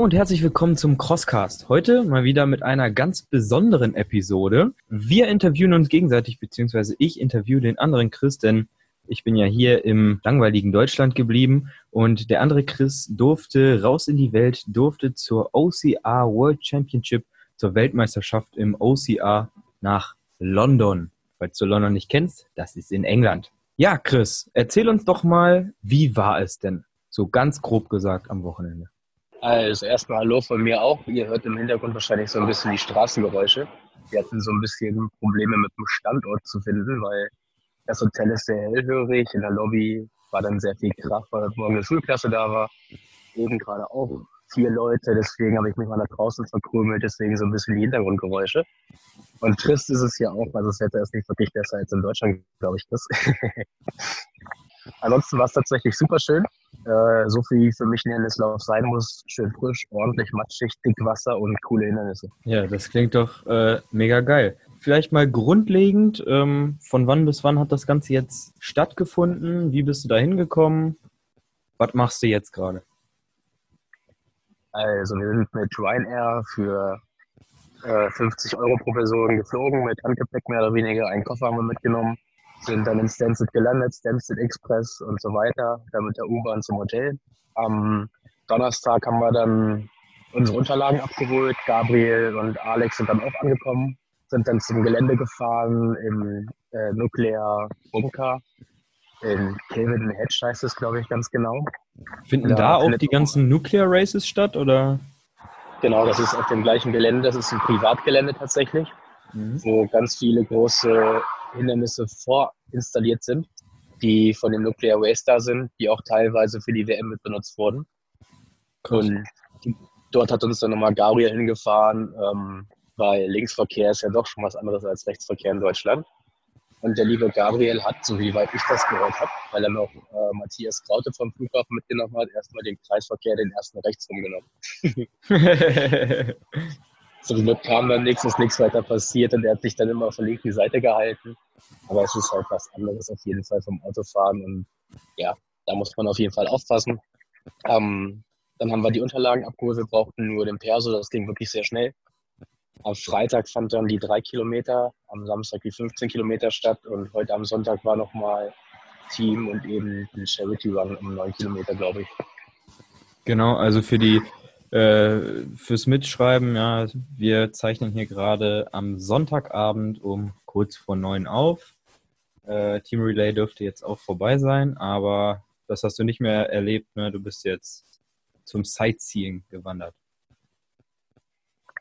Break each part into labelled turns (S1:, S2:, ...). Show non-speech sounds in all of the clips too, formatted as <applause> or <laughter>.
S1: Und herzlich willkommen zum Crosscast. Heute mal wieder mit einer ganz besonderen Episode. Wir interviewen uns gegenseitig, beziehungsweise ich interviewe den anderen Chris, denn ich bin ja hier im langweiligen Deutschland geblieben und der andere Chris durfte raus in die Welt, durfte zur OCR World Championship, zur Weltmeisterschaft im OCR nach London. Falls du London nicht kennst, das ist in England. Ja, Chris, erzähl uns doch mal, wie war es denn? So ganz grob gesagt am Wochenende.
S2: Also erstmal Hallo von mir auch. Ihr hört im Hintergrund wahrscheinlich so ein bisschen die Straßengeräusche. Wir hatten so ein bisschen Probleme mit dem Standort zu finden, weil das Hotel ist sehr hellhörig. In der Lobby war dann sehr viel Krach, weil morgen eine Schulklasse da war. Eben gerade auch vier Leute, deswegen habe ich mich mal nach draußen verkrümelt, deswegen so ein bisschen die Hintergrundgeräusche. Und trist ist es ja auch, also das Wetter ist nicht wirklich besser als in Deutschland, glaube ich, das. <laughs> Ansonsten war es tatsächlich super schön. Äh, so viel für mich ein Hindernislauf sein muss. Schön frisch, ordentlich matschig, dick Wasser und coole Hindernisse.
S1: Ja, das klingt doch äh, mega geil. Vielleicht mal grundlegend, ähm, von wann bis wann hat das Ganze jetzt stattgefunden? Wie bist du da hingekommen? Was machst du jetzt gerade?
S2: Also wir sind mit Ryanair für äh, 50 Euro pro Person geflogen, mit Handgepäck mehr oder weniger. Einen Koffer haben wir mitgenommen sind dann in Stansted gelandet, Stansted Express und so weiter, dann mit der U-Bahn zum Hotel. Am Donnerstag haben wir dann unsere Unterlagen abgeholt. Gabriel und Alex sind dann auch angekommen, sind dann zum Gelände gefahren im äh, Nuclear Bunker. In Kelvin Hedge heißt es, glaube ich, ganz genau.
S1: Finden da, da auch die ganzen Nuclear Races statt, oder?
S2: Genau, das ist auf dem gleichen Gelände. Das ist ein Privatgelände tatsächlich, mhm. wo ganz viele große Hindernisse vorinstalliert sind, die von dem Nuclear Waste da sind, die auch teilweise für die WM mit benutzt wurden. Krass. Und dort hat uns dann nochmal Gabriel hingefahren, ähm, weil Linksverkehr ist ja doch schon was anderes als Rechtsverkehr in Deutschland. Und der liebe Gabriel hat, so wie weit ich das gehört habe, weil er noch äh, Matthias Kraute vom Flughafen mitgenommen hat, erstmal den Kreisverkehr, den ersten rechts rumgenommen. <laughs> <laughs> <laughs> Glück kam dann nichts, ist nichts weiter passiert und er hat sich dann immer auf der linken Seite gehalten. Aber es ist halt was anderes auf jeden Fall vom Autofahren und ja, da muss man auf jeden Fall aufpassen. Ähm, dann haben wir die Unterlagen abgeholt, wir brauchten nur den Perso, das ging wirklich sehr schnell. Am Freitag fand dann die drei Kilometer, am Samstag die 15 Kilometer statt und heute am Sonntag war nochmal Team und eben ein Charity Run um neun Kilometer, glaube ich.
S1: Genau, also für die äh, fürs Mitschreiben, ja, wir zeichnen hier gerade am Sonntagabend um kurz vor neun auf. Äh, Team Relay dürfte jetzt auch vorbei sein, aber das hast du nicht mehr erlebt. Ne? Du bist jetzt zum Sightseeing gewandert.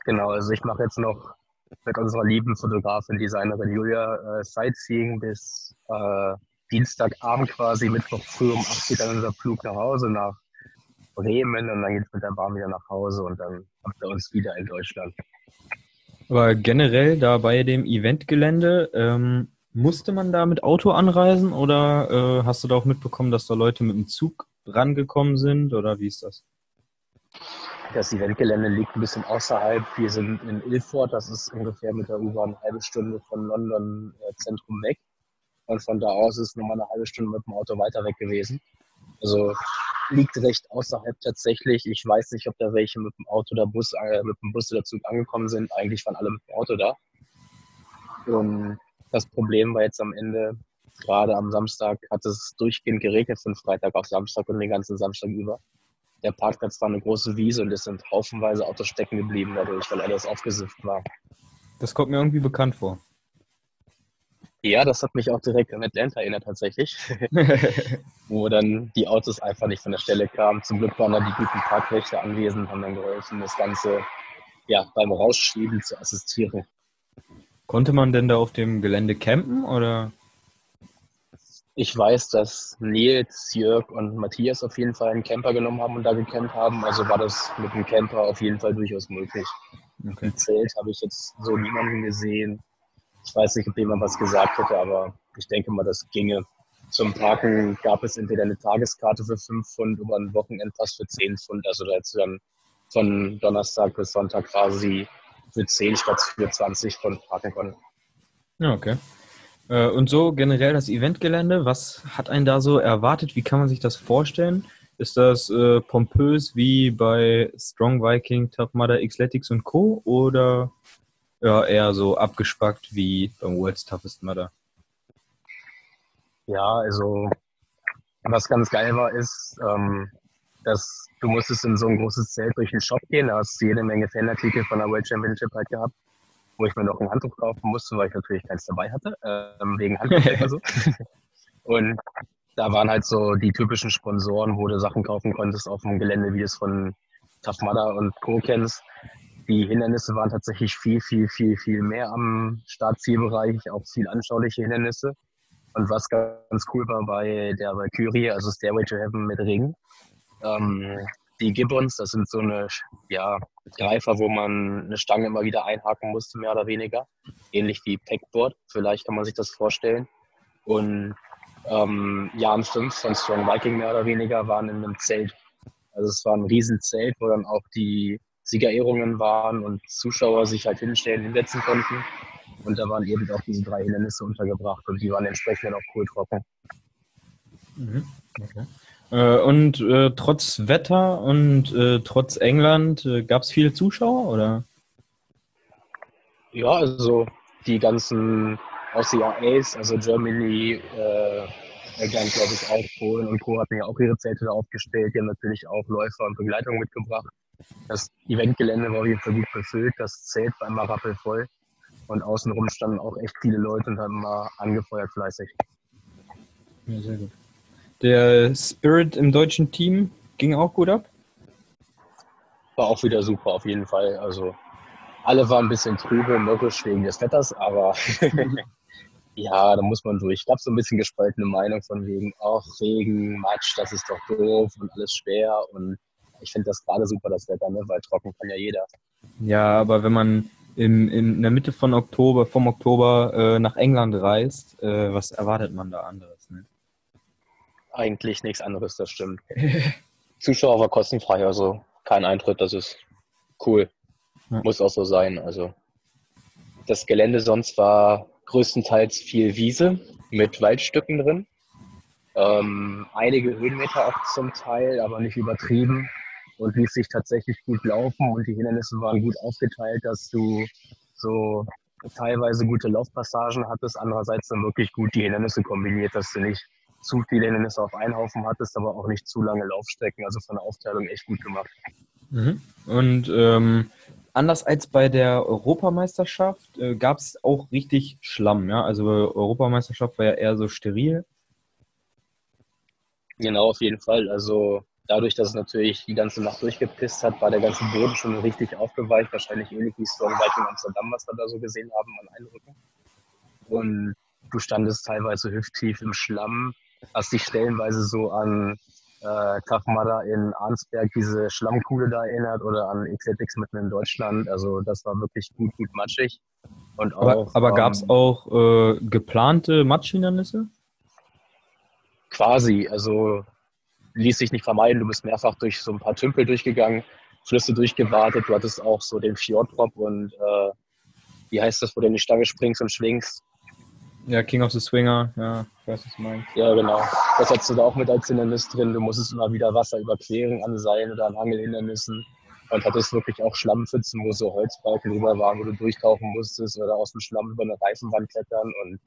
S2: Genau, also ich mache jetzt noch mit unserer lieben Fotografin, Designerin Julia äh, Sightseeing bis äh, Dienstagabend quasi, Mittwoch früh um 8 geht dann unser Flug nach Hause nach Bremen und dann geht es mit der Bahn wieder nach Hause und dann habt ihr uns wieder in Deutschland.
S1: Aber generell da bei dem Eventgelände, ähm, musste man da mit Auto anreisen oder äh, hast du da auch mitbekommen, dass da Leute mit dem Zug rangekommen sind oder wie ist das?
S2: Das Eventgelände liegt ein bisschen außerhalb. Wir sind in Ilford, das ist ungefähr mit der U-Bahn eine halbe Stunde von London äh, Zentrum weg. Und von da aus ist nochmal eine halbe Stunde mit dem Auto weiter weg gewesen. Also liegt recht außerhalb tatsächlich. Ich weiß nicht, ob da welche mit dem Auto oder Bus, äh, mit dem Bus oder Zug angekommen sind. Eigentlich waren alle mit dem Auto da. Und das Problem war jetzt am Ende, gerade am Samstag hat es durchgehend geregnet von Freitag auf Samstag und den ganzen Samstag über. Der Parkplatz war eine große Wiese und es sind haufenweise Autos stecken geblieben dadurch, weil alles aufgesifft war.
S1: Das kommt mir irgendwie bekannt vor.
S2: Ja, das hat mich auch direkt an Atlanta erinnert tatsächlich, <laughs> wo dann die Autos einfach nicht von der Stelle kamen. Zum Glück waren da die guten Parkrechte anwesend, haben dann geholfen, das Ganze ja, beim Rausschieben zu assistieren.
S1: Konnte man denn da auf dem Gelände campen oder?
S2: Ich weiß, dass Nils, Jörg und Matthias auf jeden Fall einen Camper genommen haben und da gecampt haben. Also war das mit dem Camper auf jeden Fall durchaus möglich. Okay. Im Zelt habe ich jetzt so niemanden gesehen. Ich weiß nicht, ob jemand was gesagt hätte, aber ich denke mal, das ginge. Zum Parken gab es entweder eine Tageskarte für 5 Pfund oder einen Wochenendpass für 10 Pfund. Also da hättest du dann von Donnerstag bis Sonntag quasi für 10 statt für 20 Pfund parken können.
S1: Ja, okay. Äh, und so generell das Eventgelände, was hat einen da so erwartet? Wie kann man sich das vorstellen? Ist das äh, pompös wie bei Strong Viking, Mudder, Xletics und Co. oder ja, eher so abgespackt wie beim World's Toughest Mudder?
S2: Ja, also was ganz geil war, ist, ähm, dass du musstest in so ein großes Zelt durch den Shop gehen. Da hast du jede Menge Fanartikel von der World Championship halt gehabt, wo ich mir noch ein Handtuch kaufen musste, weil ich natürlich keins dabei hatte, ähm, wegen Handtuch oder so. <laughs> Und da waren halt so die typischen Sponsoren, wo du Sachen kaufen konntest auf dem Gelände, wie es von Tough Mudder und Co. kennst. Die Hindernisse waren tatsächlich viel, viel, viel, viel mehr am Startzielbereich, auch viel anschauliche Hindernisse. Und was ganz cool war bei der Valkyrie, also Stairway to Heaven mit Ring, ähm, die Gibbons, das sind so eine ja, Greifer, wo man eine Stange immer wieder einhaken musste, mehr oder weniger. Ähnlich wie Packboard, vielleicht kann man sich das vorstellen. Und ähm, Jan 5 von Strong Viking mehr oder weniger waren in einem Zelt. Also es war ein Riesenzelt, wo dann auch die Siegerehrungen waren und Zuschauer sich halt hinstellen, hinsetzen konnten. Und da waren eben auch diese drei Hindernisse untergebracht und die waren entsprechend auch cool trocken.
S1: Mhm. Okay. Äh, und äh, trotz Wetter und äh, trotz England äh, gab es viele Zuschauer oder?
S2: Ja, also die ganzen OCRAs, also Germany, äh, England, glaube ich, auch Polen und Co. hatten ja auch ihre Zelte aufgestellt. Die haben natürlich auch Läufer und Begleitung mitgebracht. Das Eventgelände war auf jeden Fall gut befüllt. Das Zelt war immer rappelvoll. Und außenrum standen auch echt viele Leute und haben mal angefeuert fleißig.
S1: Ja, sehr gut. Der Spirit im deutschen Team ging auch gut ab?
S2: War auch wieder super, auf jeden Fall. Also alle waren ein bisschen trübe, mürrisch wegen des Wetters, aber <laughs> ja, da muss man durch. Ich glaube, so ein bisschen gespaltene Meinung von wegen, ach, Regen, Matsch, das ist doch doof und alles schwer. Und ich finde das gerade super, das Wetter, ne? weil trocken kann ja jeder.
S1: Ja, aber wenn man in, in der Mitte von Oktober, vom Oktober äh, nach England reist, äh, was erwartet man da anderes? Ne?
S2: Eigentlich nichts anderes, das stimmt. <laughs> Zuschauer war kostenfrei, also kein Eintritt, das ist cool. Ja. Muss auch so sein. Also das Gelände sonst war größtenteils viel Wiese mit Waldstücken drin. Ähm, einige Höhenmeter auch zum Teil, aber nicht übertrieben und ließ sich tatsächlich gut laufen und die Hindernisse waren gut aufgeteilt, dass du so teilweise gute Laufpassagen hattest, andererseits dann wirklich gut die Hindernisse kombiniert, dass du nicht zu viele Hindernisse auf einen Haufen hattest, aber auch nicht zu lange Laufstrecken. Also von der Aufteilung echt gut gemacht.
S1: Mhm. Und ähm, anders als bei der Europameisterschaft äh, gab es auch richtig Schlamm. Ja? Also Europameisterschaft war ja eher so steril.
S2: Genau, auf jeden Fall. Also dadurch, dass es natürlich die ganze Nacht durchgepisst hat, war der ganze Boden schon richtig aufgeweicht. Wahrscheinlich ähnlich wie Strong Viking Amsterdam, was wir da so gesehen haben an Eindrücken. Und du standest teilweise hüfttief im Schlamm hast dich stellenweise so an äh, Tafmada in Arnsberg, diese Schlammkuhle da erinnert oder an Xetix mitten in Deutschland. Also das war wirklich gut, gut matschig.
S1: Und auch, aber aber ähm, gab es auch äh, geplante Matschhindernisse?
S2: Quasi, also ließ sich nicht vermeiden. Du bist mehrfach durch so ein paar Tümpel durchgegangen, Flüsse durchgewartet. Du hattest auch so den Fjorddrop und äh, wie heißt das, wo du in die Stange springst und schwingst.
S1: Ja, King of the Swinger, ja, ich weiß, was du meinst.
S2: Ja, genau. Das hattest du da auch mit als Hindernis drin. Du musstest immer wieder Wasser überqueren an Seilen oder an Angelhindernissen. Und hattest wirklich auch Schlammpfützen, wo so Holzbalken drüber waren, wo du durchtauchen musstest oder aus dem Schlamm über eine Reifenwand klettern. Und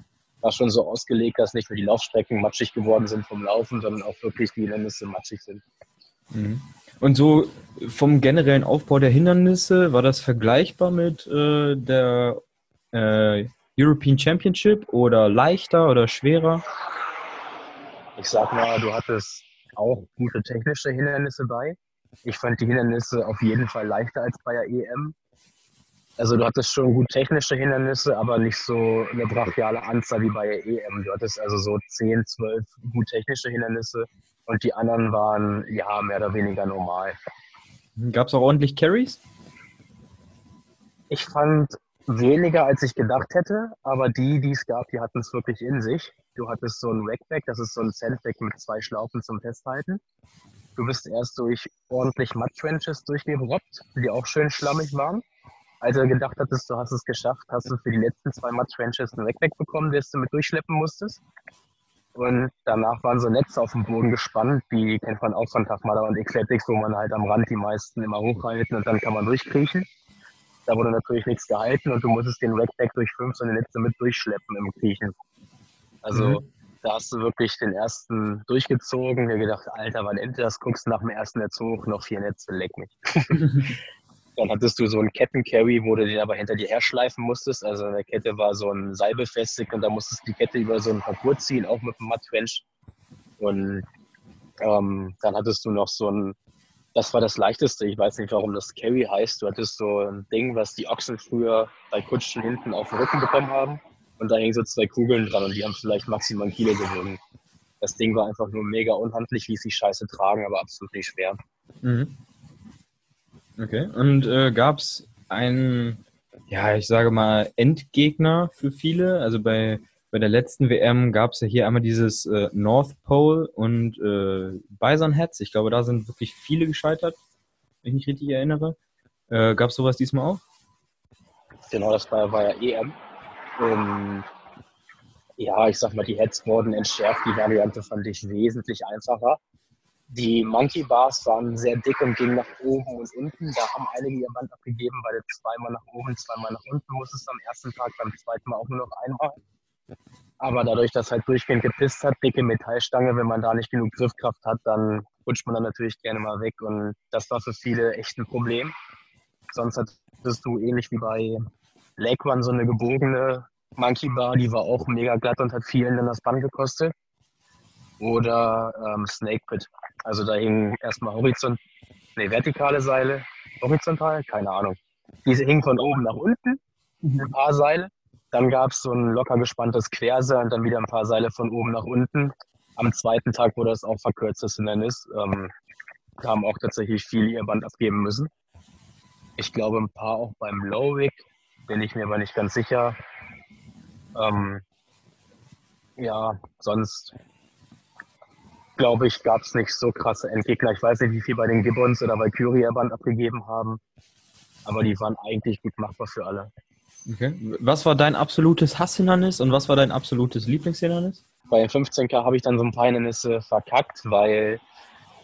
S2: war schon so ausgelegt, dass nicht nur die Laufstrecken matschig geworden sind vom Laufen, sondern auch wirklich die Hindernisse matschig sind.
S1: Mhm. Und so vom generellen Aufbau der Hindernisse, war das vergleichbar mit äh, der äh, European Championship oder leichter oder schwerer?
S2: Ich sag mal, du hattest auch gute technische Hindernisse bei. Ich fand die Hindernisse auf jeden Fall leichter als bei der EM. Also du hattest schon gut technische Hindernisse, aber nicht so eine brachiale Anzahl wie bei der EM. Du hattest also so 10, 12 gut technische Hindernisse und die anderen waren ja mehr oder weniger normal.
S1: Gab es auch ordentlich Carries?
S2: Ich fand Weniger als ich gedacht hätte, aber die, die es gab, die hatten es wirklich in sich. Du hattest so ein Rackback, das ist so ein Sandbag mit zwei Schlaufen zum Festhalten. Du bist erst durch ordentlich Mud-Trenches durchgerobbt, die auch schön schlammig waren. Als du gedacht hattest, du hast es geschafft, hast du für die letzten zwei Mud-Trenches ein Rackback bekommen, das du mit durchschleppen musstest. Und danach waren so Netze auf dem Boden gespannt, die kennt man auch von Tafmada und Ecletics, wo man halt am Rand die meisten immer hochhalten und dann kann man durchkriechen. Da wurde natürlich nichts gehalten und du musstest den Rackback durch fünf so eine Netze mit durchschleppen im Kriechen. Also mhm. da hast du wirklich den ersten durchgezogen, mir gedacht, Alter, wann endet das? Guckst nach dem ersten Netz hoch, noch vier Netze, leck mich. <laughs> Dann hattest du so einen Kettencarry, wo du den aber hinter dir herschleifen musstest. Also in der Kette war so ein Seil befestigt und da musstest du die Kette über so einen Parcours ziehen, auch mit einem Mattwrench. Und ähm, dann hattest du noch so ein, das war das Leichteste. Ich weiß nicht, warum das Carry heißt. Du hattest so ein Ding, was die Ochsen früher bei Kutschen hinten auf den Rücken bekommen haben. Und da hingen so zwei Kugeln dran und die haben vielleicht maximal ein Kilo gewogen. Das Ding war einfach nur mega unhandlich, wie sie scheiße tragen, aber absolut nicht schwer. Mhm.
S1: Okay. Und äh, gab es einen, ja, ich sage mal, Endgegner für viele? Also bei, bei der letzten WM gab es ja hier einmal dieses äh, North Pole und äh, Bison Heads. Ich glaube, da sind wirklich viele gescheitert, wenn ich mich richtig erinnere. Äh, gab es sowas diesmal auch?
S2: Genau, das war, war ja EM. Und ja, ich sag mal, die Heads wurden entschärft. Die Variante fand ich wesentlich einfacher. Die Monkey Bars waren sehr dick und gingen nach oben und unten. Da haben einige ihr Band abgegeben, weil du zweimal nach oben, zweimal nach unten musstest am ersten Tag, beim zweiten Mal auch nur noch einmal. Aber dadurch, dass halt durchgehend gepisst hat, dicke Metallstange, wenn man da nicht genug Griffkraft hat, dann rutscht man dann natürlich gerne mal weg. Und das war für viele echt ein Problem. Sonst hattest du ähnlich wie bei Lake One so eine gebogene Monkey Bar, die war auch mega glatt und hat vielen dann das Band gekostet. Oder ähm, Snake Pit. Also da hingen erstmal horizont, nee, vertikale Seile, horizontal, keine Ahnung. Diese hingen von oben nach unten, mhm. ein paar Seile. Dann gab es so ein locker gespanntes Querseil und dann wieder ein paar Seile von oben nach unten. Am zweiten Tag wurde es auch verkürztes Hindernis. Ähm, haben auch tatsächlich viele ihr Band abgeben müssen. Ich glaube, ein paar auch beim Lowick, bin ich mir aber nicht ganz sicher. Ähm, ja, sonst glaube ich, gab es nicht so krasse Endgegner. Ich weiß nicht, wie viel bei den Gibbons oder Valkyrie Band abgegeben haben, aber die waren eigentlich gut machbar für alle.
S1: Okay. Was war dein absolutes Hasshindernis und was war dein absolutes Lieblingshindernis?
S2: Bei den 15K habe ich dann so ein paar Hindernisse verkackt, weil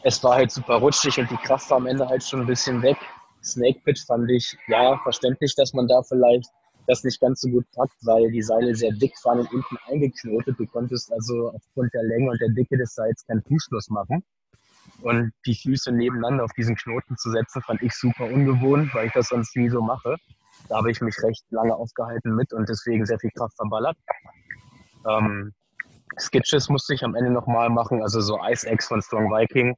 S2: es war halt super rutschig und die Kraft war am Ende halt schon ein bisschen weg. Snake Pit fand ich, ja, verständlich, dass man da vielleicht das nicht ganz so gut packt, weil die Seile sehr dick waren und unten eingeknotet. Du konntest also aufgrund der Länge und der Dicke des Seils keinen Fußschluss machen. Und die Füße nebeneinander auf diesen Knoten zu setzen, fand ich super ungewohnt, weil ich das sonst nie so mache. Da habe ich mich recht lange aufgehalten mit und deswegen sehr viel Kraft verballert. Ähm, Skitches musste ich am Ende nochmal machen, also so Ice Axe von Strong Viking.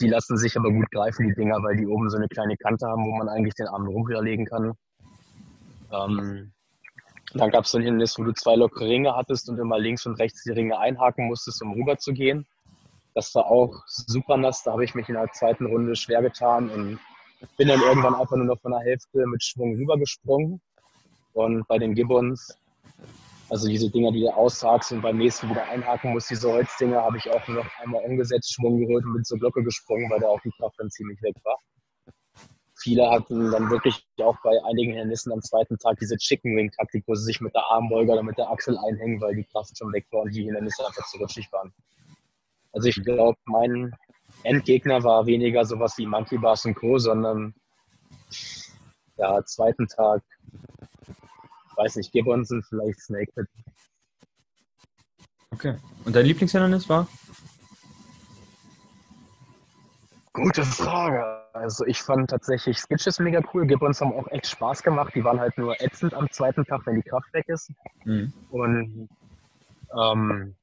S2: Die lassen sich aber gut greifen, die Dinger, weil die oben so eine kleine Kante haben, wo man eigentlich den Arm rumlegen kann. Ähm, dann gab es so ein Hindernis, wo du zwei lockere Ringe hattest und immer links und rechts die Ringe einhaken musstest, um rüber zu gehen. Das war auch super nass. Da habe ich mich in der zweiten Runde schwer getan und bin dann irgendwann einfach nur noch von der Hälfte mit Schwung rübergesprungen. Und bei den Gibbons, also diese Dinger, die du aushakst und beim nächsten wieder einhaken musst, diese Holzdinger, habe ich auch nur noch einmal umgesetzt, Schwung geholt und bin zur Glocke gesprungen, weil da auch die Kraft dann ziemlich weg war viele hatten dann wirklich auch bei einigen Hindernissen am zweiten Tag diese Chicken Wing Taktik, wo sie sich mit der Armbeuge oder mit der Achsel einhängen, weil die Kraft schon weg war und die Hindernisse einfach zu rutschig waren. Also ich glaube, mein Endgegner war weniger sowas wie Monkey Bars und Co., sondern ja, zweiten Tag, weiß nicht, Gibbons sind vielleicht Snake Pit.
S1: Okay. Und dein Lieblingshindernis war?
S2: Gute Frage. Also ich fand tatsächlich Sketches mega cool. Gibbons haben auch echt Spaß gemacht. Die waren halt nur ätzend am zweiten Tag, wenn die Kraft weg ist. Mhm. Und ähm,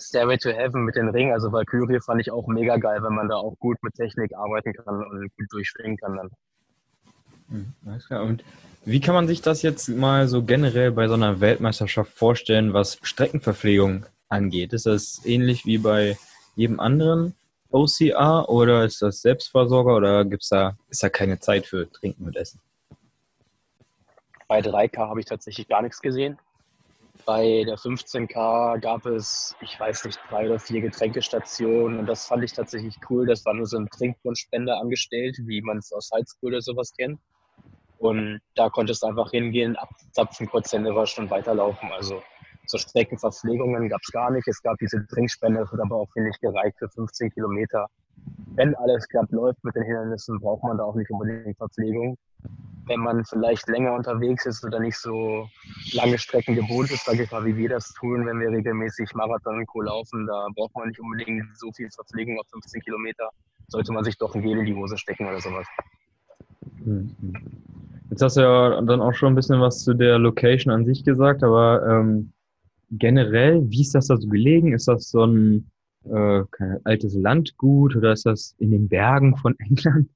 S2: Stairway to Heaven mit den Ringen, also Valkyrie fand ich auch mega geil, wenn man da auch gut mit Technik arbeiten kann und gut durchschwingen kann dann.
S1: Mhm, alles klar. Und wie kann man sich das jetzt mal so generell bei so einer Weltmeisterschaft vorstellen, was Streckenverpflegung angeht? Ist das ähnlich wie bei jedem anderen OCR oder ist das Selbstversorger oder gibt's da, ist da keine Zeit für Trinken und Essen?
S2: Bei 3K habe ich tatsächlich gar nichts gesehen. Bei der 15K gab es, ich weiß nicht, drei oder vier Getränkestationen und das fand ich tatsächlich cool. Das war nur so ein Trinkwunschspender angestellt, wie man es aus Highschool oder sowas kennt. Und da konntest du einfach hingehen, abzapfen, kurz Hände waschen und weiterlaufen. Also zur Streckenverpflegungen gab es gar nicht. Es gab diese Trinkspende, das hat aber auch, finde ich, gereicht für 15 Kilometer. Wenn alles klappt, läuft mit den Hindernissen, braucht man da auch nicht unbedingt Verpflegung. Wenn man vielleicht länger unterwegs ist oder nicht so lange Strecken gewohnt ist, sage ich mal, wie wir das tun, wenn wir regelmäßig Marathon und Co. laufen, da braucht man nicht unbedingt so viel Verpflegung auf 15 Kilometer. Sollte man sich doch ein Gel in die Hose stecken oder sowas.
S1: Mhm. Jetzt hast du ja dann auch schon ein bisschen was zu der Location an sich gesagt, aber ähm, generell, wie ist das da so gelegen? Ist das so ein äh, altes Landgut oder ist das in den Bergen von <laughs> England?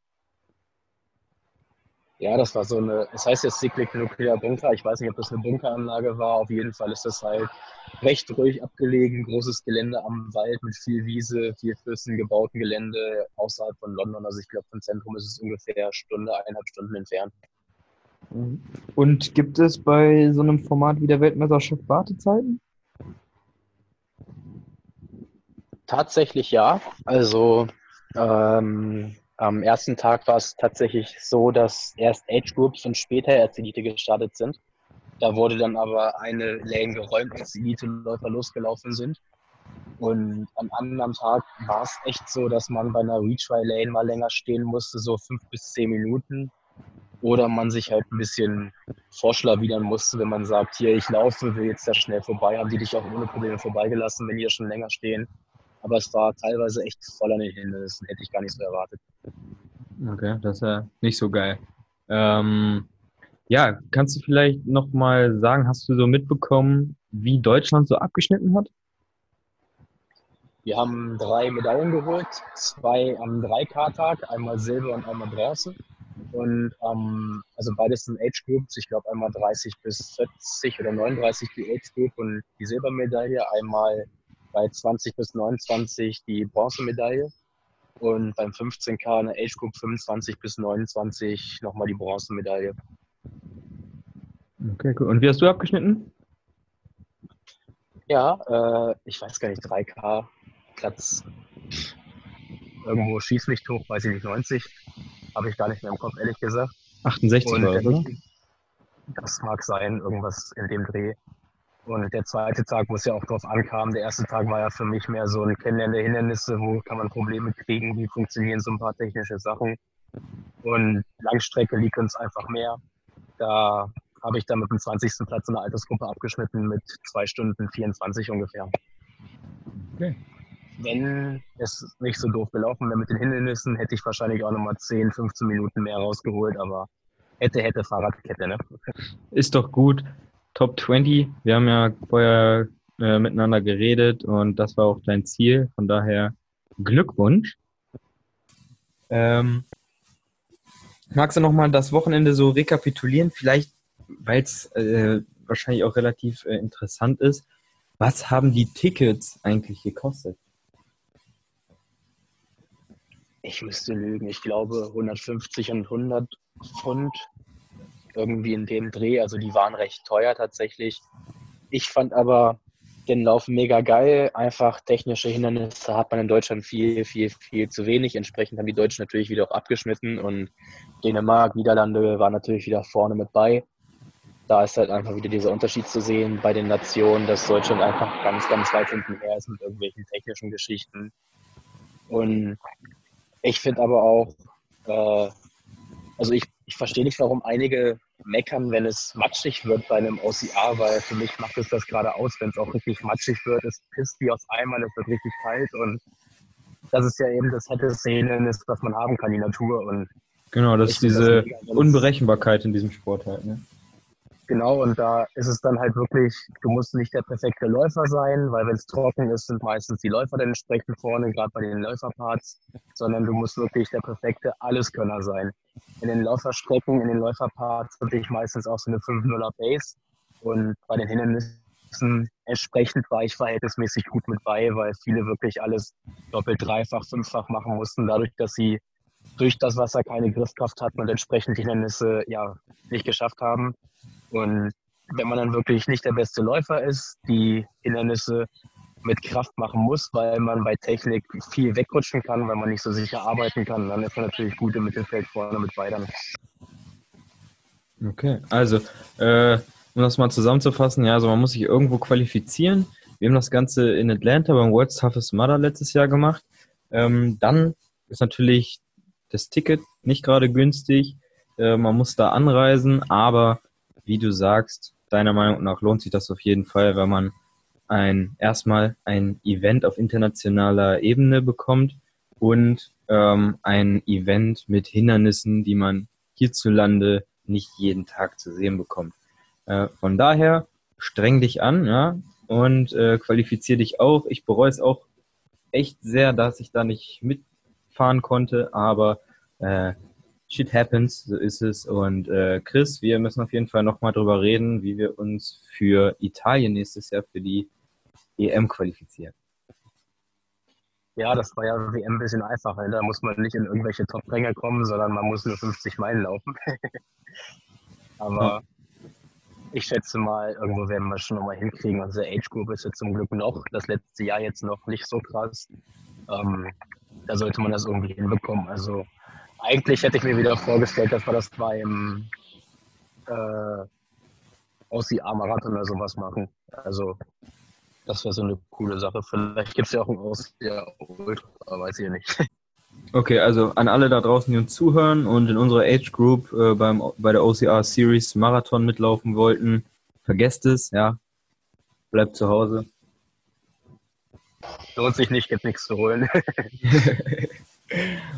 S2: Ja, das war so eine, es heißt jetzt Cyclic Nuclear Bunker. Ich weiß nicht, ob das eine Bunkeranlage war. Auf jeden Fall ist das halt recht ruhig abgelegen, großes Gelände am Wald mit viel Wiese, viel Flüssen, gebauten Gelände außerhalb von London. Also ich glaube, vom Zentrum ist es ungefähr Stunde, eineinhalb Stunden entfernt.
S1: Und gibt es bei so einem Format wie der Weltmeisterschaft Wartezeiten?
S2: Tatsächlich ja. Also ähm, am ersten Tag war es tatsächlich so, dass erst Age Groups und später erst Elite gestartet sind. Da wurde dann aber eine Lane geräumt, als Elite-Läufer losgelaufen sind. Und am anderen Tag war es echt so, dass man bei einer Retry-Lane mal länger stehen musste, so fünf bis zehn Minuten. Oder man sich halt ein bisschen vorschlawidern musste, wenn man sagt, hier, ich laufe, will jetzt da schnell vorbei, haben die dich auch ohne Probleme vorbeigelassen, wenn die ja schon länger stehen. Aber es war teilweise echt voll an den Hindernissen. Hätte ich gar nicht so erwartet.
S1: Okay, das ist ja nicht so geil. Ähm, ja, kannst du vielleicht nochmal sagen, hast du so mitbekommen, wie Deutschland so abgeschnitten hat?
S2: Wir haben drei Medaillen geholt, zwei am 3K-Tag, einmal Silber und einmal Bronze. Und ähm, also beides sind Age Groups, ich glaube einmal 30 bis 40 oder 39 die Age Group und die Silbermedaille, einmal bei 20 bis 29 die Bronzemedaille und beim 15K eine Age Group 25 bis 29 nochmal die Bronzemedaille.
S1: Okay, cool. Und wie hast du abgeschnitten?
S2: Ja, äh, ich weiß gar nicht, 3K, Platz irgendwo schießlich hoch, weiß ich nicht, 90. Habe ich gar nicht mehr im Kopf, ehrlich gesagt.
S1: 68 war das, ne?
S2: Das mag sein, irgendwas in dem Dreh. Und der zweite Tag, wo es ja auch drauf ankam, der erste Tag war ja für mich mehr so ein Kennenlernen der Hindernisse, wo kann man Probleme kriegen, wie funktionieren so ein paar technische Sachen. Und Langstrecke liegt uns einfach mehr. Da habe ich dann mit dem 20. Platz in der Altersgruppe abgeschnitten mit zwei Stunden 24 ungefähr. Okay. Wenn es nicht so doof gelaufen wäre mit den Hindernissen, hätte ich wahrscheinlich auch nochmal 10, 15 Minuten mehr rausgeholt, aber hätte, hätte Fahrradkette, ne?
S1: Ist doch gut. Top 20. Wir haben ja vorher äh, miteinander geredet und das war auch dein Ziel. Von daher Glückwunsch. Ähm, magst du nochmal das Wochenende so rekapitulieren? Vielleicht, weil es äh, wahrscheinlich auch relativ äh, interessant ist. Was haben die Tickets eigentlich gekostet?
S2: Ich müsste lügen. Ich glaube 150 und 100 Pfund irgendwie in dem Dreh. Also die waren recht teuer tatsächlich. Ich fand aber den Lauf mega geil. Einfach technische Hindernisse hat man in Deutschland viel, viel, viel zu wenig. Entsprechend haben die Deutschen natürlich wieder auch abgeschnitten und Dänemark, Niederlande waren natürlich wieder vorne mit bei. Da ist halt einfach wieder dieser Unterschied zu sehen bei den Nationen, dass Deutschland einfach ganz, ganz weit hinten her ist mit irgendwelchen technischen Geschichten. Und ich finde aber auch, äh, also ich ich verstehe nicht, warum einige meckern, wenn es matschig wird bei einem OCR, weil für mich macht es das gerade aus, wenn es auch richtig matschig wird. Es pisst wie aus Eimern, es wird richtig kalt und das ist ja eben das hätte Szenen ist, was man haben kann, die Natur. Und
S1: genau, das ist diese das Unberechenbarkeit in diesem Sport halt. Ne?
S2: Genau, und da ist es dann halt wirklich, du musst nicht der perfekte Läufer sein, weil wenn es trocken ist, sind meistens die Läufer dann entsprechend vorne, gerade bei den Läuferparts, sondern du musst wirklich der perfekte Alleskönner sein. In den Läuferstrecken, in den Läuferparts hatte ich meistens auch so eine 5-0er Base und bei den Hindernissen entsprechend war ich verhältnismäßig gut mit bei, weil viele wirklich alles doppelt, dreifach, fünffach machen mussten, dadurch, dass sie durch das Wasser keine Griffkraft hatten und entsprechend die Hindernisse ja nicht geschafft haben. Und wenn man dann wirklich nicht der beste Läufer ist, die Hindernisse mit Kraft machen muss, weil man bei Technik viel wegrutschen kann, weil man nicht so sicher arbeiten kann, dann ist man natürlich gut im Mittelfeld vorne mit beidern.
S1: Okay, also äh, um das mal zusammenzufassen, ja, also man muss sich irgendwo qualifizieren. Wir haben das Ganze in Atlanta beim World's Toughest Mudder letztes Jahr gemacht. Ähm, dann ist natürlich das Ticket nicht gerade günstig. Äh, man muss da anreisen, aber wie du sagst, deiner Meinung nach lohnt sich das auf jeden Fall, weil man ein erstmal ein Event auf internationaler Ebene bekommt und ähm, ein Event mit Hindernissen, die man hierzulande nicht jeden Tag zu sehen bekommt. Äh, von daher streng dich an, ja, und äh, qualifiziere dich auch. Ich bereue es auch echt sehr, dass ich da nicht mitfahren konnte, aber äh, shit happens, so ist es. Und äh, Chris, wir müssen auf jeden Fall nochmal drüber reden, wie wir uns für Italien nächstes Jahr für die EM qualifizieren.
S2: Ja, das war ja WM ein bisschen einfacher. Da muss man nicht in irgendwelche Top-Ränge kommen, sondern man muss nur 50 Meilen laufen. <laughs> Aber ja. ich schätze mal, irgendwo werden wir schon nochmal hinkriegen. Unsere Age-Group ist jetzt zum Glück noch, das letzte Jahr jetzt noch nicht so krass. Ähm, da sollte man das irgendwie hinbekommen. Also eigentlich hätte ich mir wieder vorgestellt, dass wir das beim äh, OCA-Marathon oder sowas machen. Also das wäre so eine coole Sache. Vielleicht gibt es ja auch ein OCA Ultra, weiß ich nicht.
S1: Okay, also an alle da draußen, die uns zuhören und in unserer Age Group äh, beim, bei der OCR Series Marathon mitlaufen wollten, vergesst es, ja. Bleibt zu Hause.
S2: Lohnt sich nicht, gibt nichts zu holen. <laughs>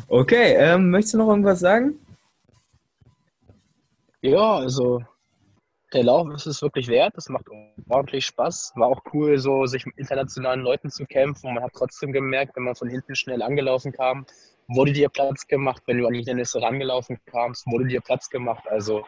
S1: okay, ähm, möchtest du noch irgendwas sagen?
S2: Ja, also der Lauf ist es wirklich wert. Das macht ordentlich Spaß. War auch cool, so sich mit internationalen Leuten zu kämpfen. Man hat trotzdem gemerkt, wenn man von hinten schnell angelaufen kam, wurde dir Platz gemacht. Wenn du an die Hindernisse rangelaufen kamst, wurde dir Platz gemacht. Also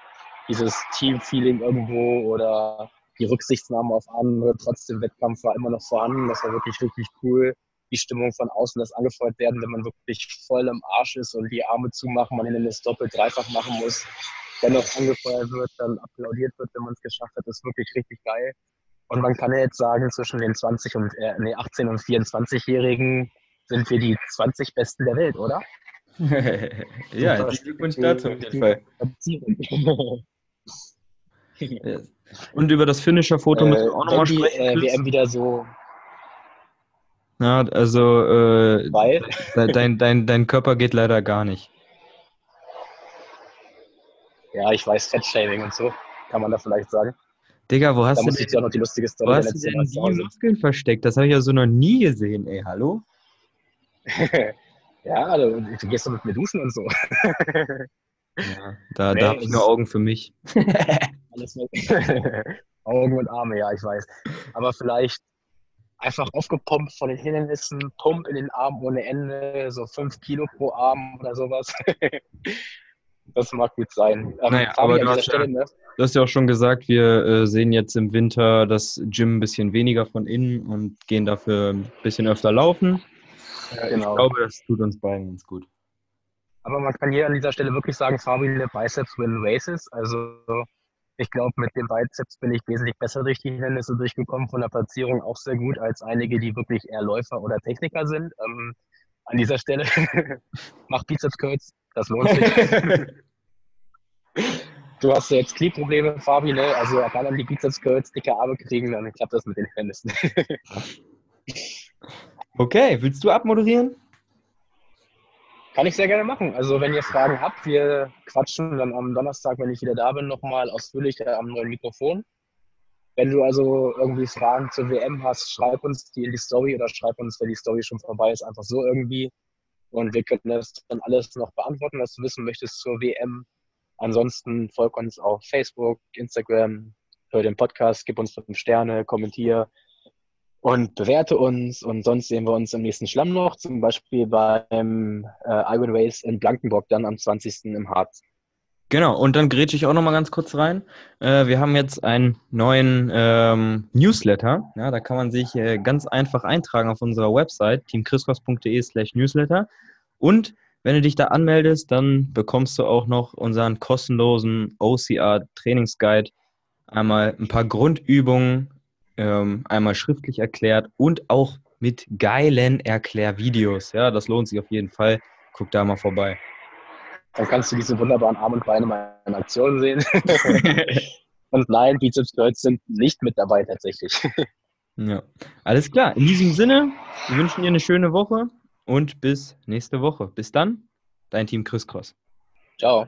S2: dieses Team-Feeling irgendwo oder die Rücksichtnahme auf andere, trotzdem Wettkampf war immer noch vorhanden. Das war wirklich richtig cool. Die Stimmung von außen, das angefeuert werden, wenn man wirklich voll im Arsch ist und die Arme zumachen, man Hindernis doppelt, dreifach machen muss dennoch angefeuert wird, dann applaudiert wird, wenn man es geschafft hat, ist wirklich richtig geil. Und man kann ja jetzt sagen, zwischen den 20 und äh, nee, 18 und 24-Jährigen sind wir die 20 Besten der Welt, oder? <laughs>
S1: ja, Glückwunsch dazu auf jeden Fall. <laughs> Und über das Finisher-Foto
S2: äh, müssen wir auch nochmal sprechen. Äh, WM wieder so.
S1: Ja, also äh, Weil? dein, dein, dein Körper geht leider gar nicht.
S2: Ja, ich weiß, Fettshaming und so, kann man da vielleicht sagen.
S1: Digga, wo hast
S2: da
S1: du
S2: denn, ja noch die lustige Story
S1: wo hast du denn die Muskeln versteckt? Das habe ich ja so noch nie gesehen, ey, hallo? <laughs>
S2: ja, also, du gehst doch mit mir duschen und so.
S1: ja, da, nee, da habe ich nur Augen für mich. <laughs>
S2: Alles <laughs> Augen und Arme, ja, ich weiß. Aber vielleicht einfach aufgepumpt von den Hindernissen, Pump in den Arm ohne Ende, so 5 Kilo pro Arm oder sowas. <laughs> Das mag gut sein.
S1: Ähm, naja, aber du hast, ja, ne? du hast, ja, auch schon gesagt, wir äh, sehen jetzt im Winter das Gym ein bisschen weniger von innen und gehen dafür ein bisschen öfter laufen. Ja, genau. Ich glaube, das tut uns beiden ganz gut.
S2: Aber man kann hier an dieser Stelle wirklich sagen, Fabi, Biceps win races. Also ich glaube, mit dem Bizeps bin ich wesentlich besser durch die Hindernisse durchgekommen, von der Platzierung auch sehr gut, als einige, die wirklich eher Läufer oder Techniker sind. Ähm, an dieser Stelle <laughs> mach Bizeps Curls, das lohnt sich. <laughs> du hast ja jetzt Knieprobleme, Fabi, ne? Also egal an die Bizeps Curls dicke Arme kriegen, dann klappt das mit den Hindernissen. <laughs>
S1: okay, willst du abmoderieren?
S2: Kann ich sehr gerne machen. Also wenn ihr Fragen habt, wir quatschen dann am Donnerstag, wenn ich wieder da bin, nochmal ausführlicher am neuen Mikrofon. Wenn du also irgendwie Fragen zur WM hast, schreib uns die in die Story oder schreib uns, wenn die Story schon vorbei ist, einfach so irgendwie. Und wir können das dann alles noch beantworten, was du wissen möchtest zur WM. Ansonsten folg uns auf Facebook, Instagram, hör den Podcast, gib uns fünf Sterne, kommentier und bewerte uns. Und sonst sehen wir uns im nächsten Schlammloch, zum Beispiel beim äh, Iron Race in Blankenburg dann am 20. im Harz.
S1: Genau, und dann grätsche ich auch noch mal ganz kurz rein. Äh, wir haben jetzt einen neuen ähm, Newsletter. Ja, da kann man sich äh, ganz einfach eintragen auf unserer Website teamchriskos.de slash newsletter. Und wenn du dich da anmeldest, dann bekommst du auch noch unseren kostenlosen OCR Trainingsguide. Einmal ein paar Grundübungen, ähm, einmal schriftlich erklärt und auch mit geilen Erklärvideos. Ja, das lohnt sich auf jeden Fall. Guck da mal vorbei.
S2: Dann kannst du diese wunderbaren Arme und Beine meiner Aktionen sehen. <laughs> Und nein, Bizeps Curls sind nicht mit dabei tatsächlich.
S1: Ja, alles klar. In diesem Sinne, wir wünschen dir eine schöne Woche und bis nächste Woche. Bis dann, dein Team Chris Cross.
S2: Ciao.